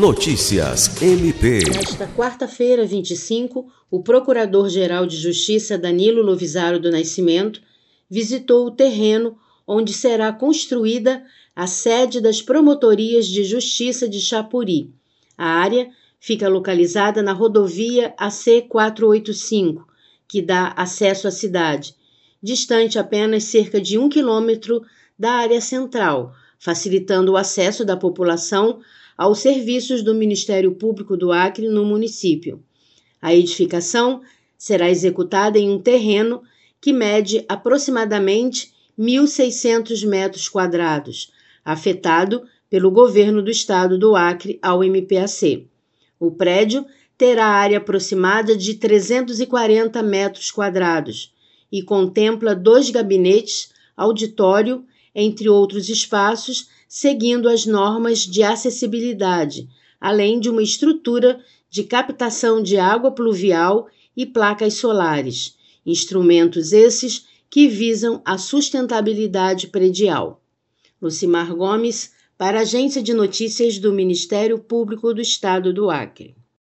Notícias MP. Nesta quarta-feira, 25, o Procurador-Geral de Justiça Danilo Lovisaro do Nascimento visitou o terreno onde será construída a sede das Promotorias de Justiça de Chapuri. A área fica localizada na rodovia AC 485, que dá acesso à cidade, distante apenas cerca de um quilômetro da área central, facilitando o acesso da população aos serviços do Ministério Público do Acre no município. A edificação será executada em um terreno que mede aproximadamente 1.600 metros quadrados, afetado pelo governo do estado do Acre ao MPAC. O prédio terá área aproximada de 340 metros quadrados e contempla dois gabinetes, auditório, entre outros espaços, seguindo as normas de acessibilidade, além de uma estrutura de captação de água pluvial e placas solares, instrumentos esses que visam a sustentabilidade predial. Lucimar Gomes, para a Agência de Notícias do Ministério Público do Estado do Acre.